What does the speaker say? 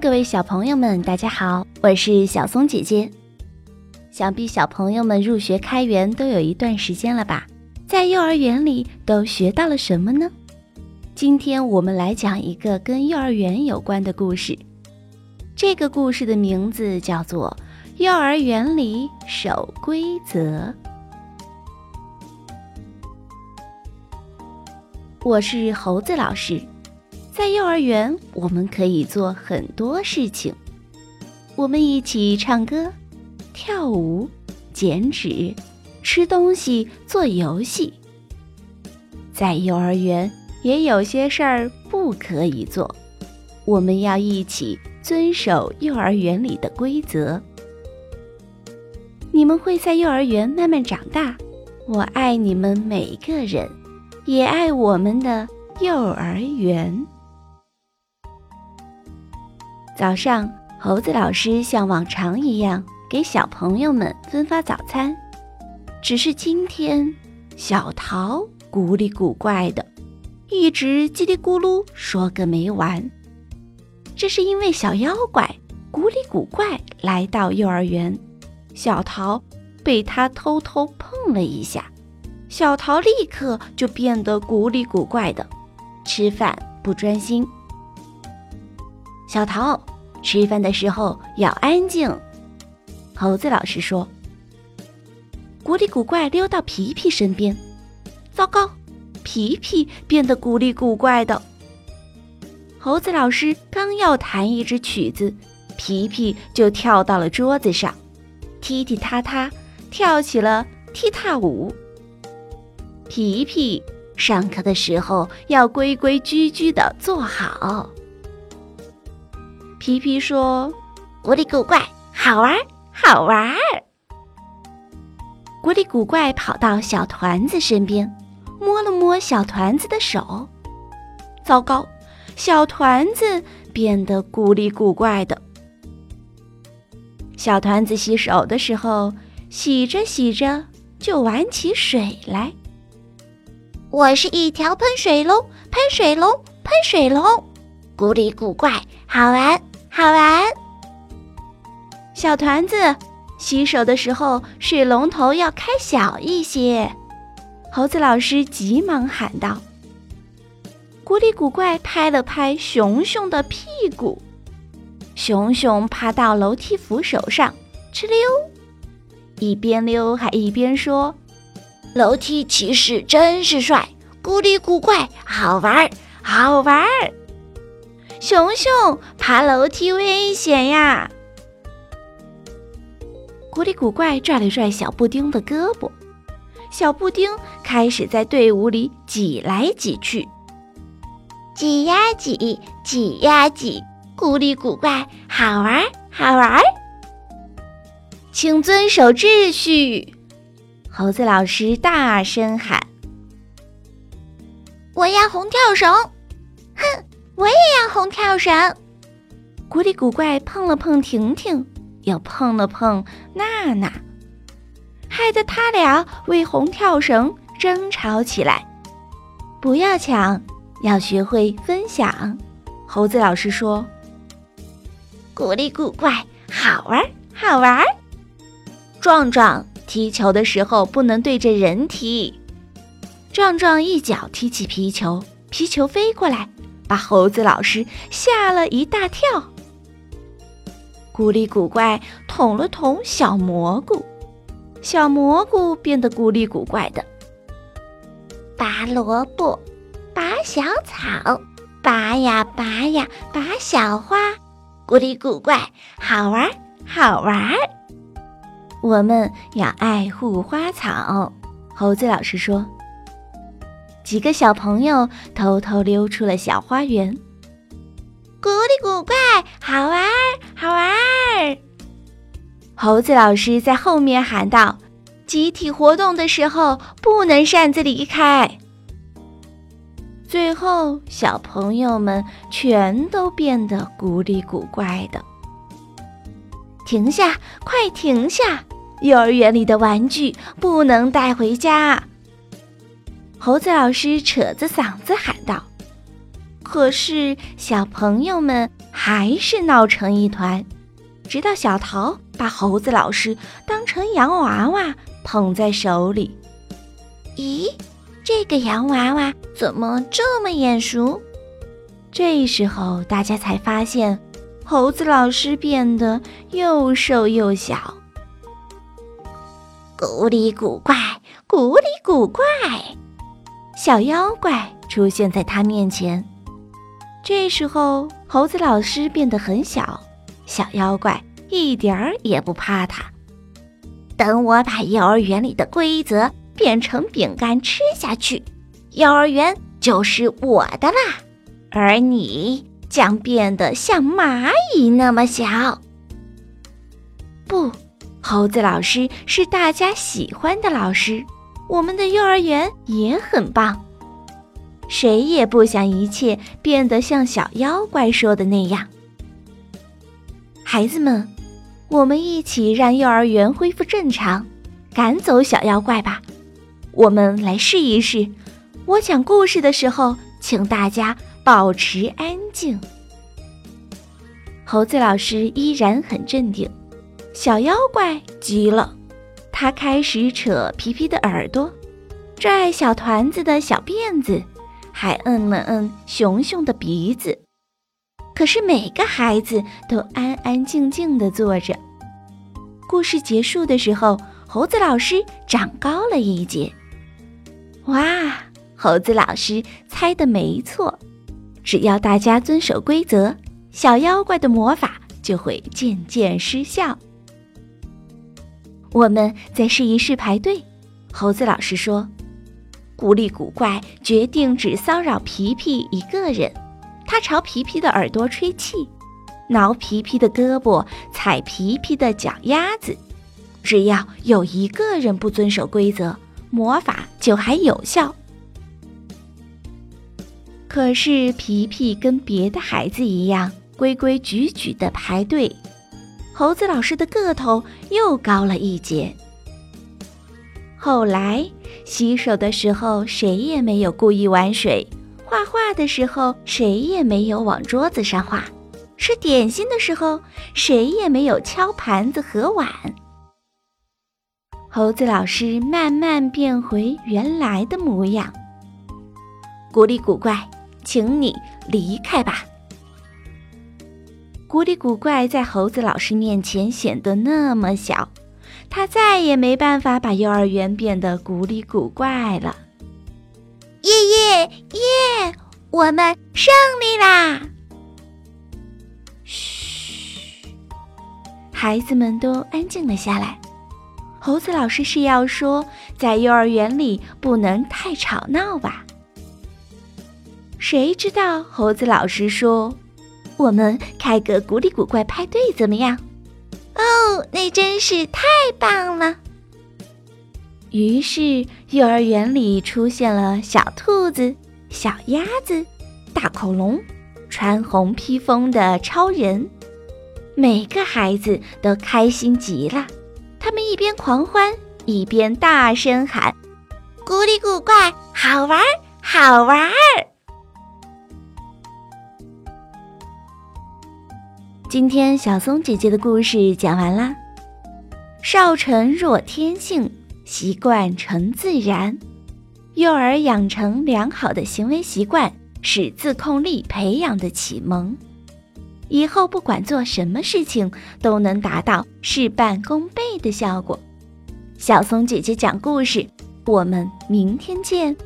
各位小朋友们，大家好，我是小松姐姐。想必小朋友们入学开园都有一段时间了吧？在幼儿园里都学到了什么呢？今天我们来讲一个跟幼儿园有关的故事。这个故事的名字叫做《幼儿园里守规则》。我是猴子老师。在幼儿园，我们可以做很多事情。我们一起唱歌、跳舞、剪纸、吃东西、做游戏。在幼儿园，也有些事儿不可以做。我们要一起遵守幼儿园里的规则。你们会在幼儿园慢慢长大。我爱你们每个人，也爱我们的幼儿园。早上，猴子老师像往常一样给小朋友们分发早餐。只是今天，小桃古里古怪的，一直叽里咕噜说个没完。这是因为小妖怪古里古怪来到幼儿园，小桃被他偷偷碰了一下，小桃立刻就变得古里古怪的，吃饭不专心。小桃，吃饭的时候要安静。猴子老师说：“古里古怪溜到皮皮身边，糟糕，皮皮变得古里古怪的。”猴子老师刚要弹一支曲子，皮皮就跳到了桌子上，踢踢踏踏跳起了踢踏舞。皮皮，上课的时候要规规矩矩的坐好。皮皮说：“古里古怪，好玩，好玩。”古里古怪跑到小团子身边，摸了摸小团子的手。糟糕，小团子变得古里古怪的。小团子洗手的时候，洗着洗着就玩起水来。我是一条喷水龙，喷水龙，喷水龙，古里古怪，好玩。好玩，小团子洗手的时候，水龙头要开小一些。猴子老师急忙喊道：“古里古怪拍了拍熊熊的屁股，熊熊爬到楼梯扶手上，哧溜，一边溜还一边说：‘楼梯骑士真是帅，古里古怪，好玩，好玩。’”熊熊爬楼梯危险呀！古里古怪拽了拽小布丁的胳膊，小布丁开始在队伍里挤来挤去，挤呀挤，挤呀挤，古里古怪，好玩好玩！请遵守秩序！猴子老师大声喊：“我要红跳绳！”哼！我也要红跳绳。古里古怪碰了碰婷婷，又碰了碰娜娜，害得他俩为红跳绳争吵起来。不要抢，要学会分享。猴子老师说：“古里古怪，好玩，好玩。”壮壮踢球的时候不能对着人踢。壮壮一脚踢起皮球，皮球飞过来。把猴子老师吓了一大跳。古里古怪捅了捅小蘑菇，小蘑菇变得古里古怪的。拔萝卜，拔小草，拔呀拔呀拔小花，古里古怪，好玩好玩。我们要爱护花草。猴子老师说。几个小朋友偷偷溜出了小花园，古里古怪，好玩儿好玩儿！猴子老师在后面喊道：“集体活动的时候不能擅自离开。”最后，小朋友们全都变得古里古怪的。停下，快停下！幼儿园里的玩具不能带回家。猴子老师扯着嗓子喊道：“可是小朋友们还是闹成一团，直到小桃把猴子老师当成洋娃娃捧在手里。咦，这个洋娃娃怎么这么眼熟？这时候大家才发现，猴子老师变得又瘦又小。古里古怪，古里古怪，小妖怪出现在他面前。这时候，猴子老师变得很小，小妖怪一点儿也不怕他。等我把幼儿园里的规则变成饼干吃下去，幼儿园就是我的啦，而你将变得像蚂蚁那么小。不，猴子老师是大家喜欢的老师，我们的幼儿园也很棒。谁也不想一切变得像小妖怪说的那样。孩子们，我们一起让幼儿园恢复正常，赶走小妖怪吧。我们来试一试。我讲故事的时候，请大家保持安静。猴子老师依然很镇定。小妖怪急了，他开始扯皮皮的耳朵，拽小团子的小辫子。还摁了摁熊熊的鼻子，可是每个孩子都安安静静地坐着。故事结束的时候，猴子老师长高了一截。哇，猴子老师猜的没错，只要大家遵守规则，小妖怪的魔法就会渐渐失效。我们再试一试排队，猴子老师说。古里古怪决定只骚扰皮皮一个人，他朝皮皮的耳朵吹气，挠皮皮的胳膊，踩皮皮的脚丫子。只要有一个人不遵守规则，魔法就还有效。可是皮皮跟别的孩子一样，规规矩矩的排队。猴子老师的个头又高了一截。后来洗手的时候，谁也没有故意玩水；画画的时候，谁也没有往桌子上画；吃点心的时候，谁也没有敲盘子和碗。猴子老师慢慢变回原来的模样。古里古怪，请你离开吧。古里古怪在猴子老师面前显得那么小。他再也没办法把幼儿园变得古里古怪了。耶耶耶！我们胜利啦！嘘，孩子们都安静了下来。猴子老师是要说，在幼儿园里不能太吵闹吧？谁知道猴子老师说：“我们开个古里古怪派对怎么样？”哦，那真是太棒了！于是，幼儿园里出现了小兔子、小鸭子、大恐龙、穿红披风的超人，每个孩子都开心极了。他们一边狂欢，一边大声喊：“古里古怪，好玩，好玩！”今天小松姐姐的故事讲完啦。少成若天性，习惯成自然。幼儿养成良好的行为习惯，是自控力培养的启蒙。以后不管做什么事情，都能达到事半功倍的效果。小松姐姐讲故事，我们明天见。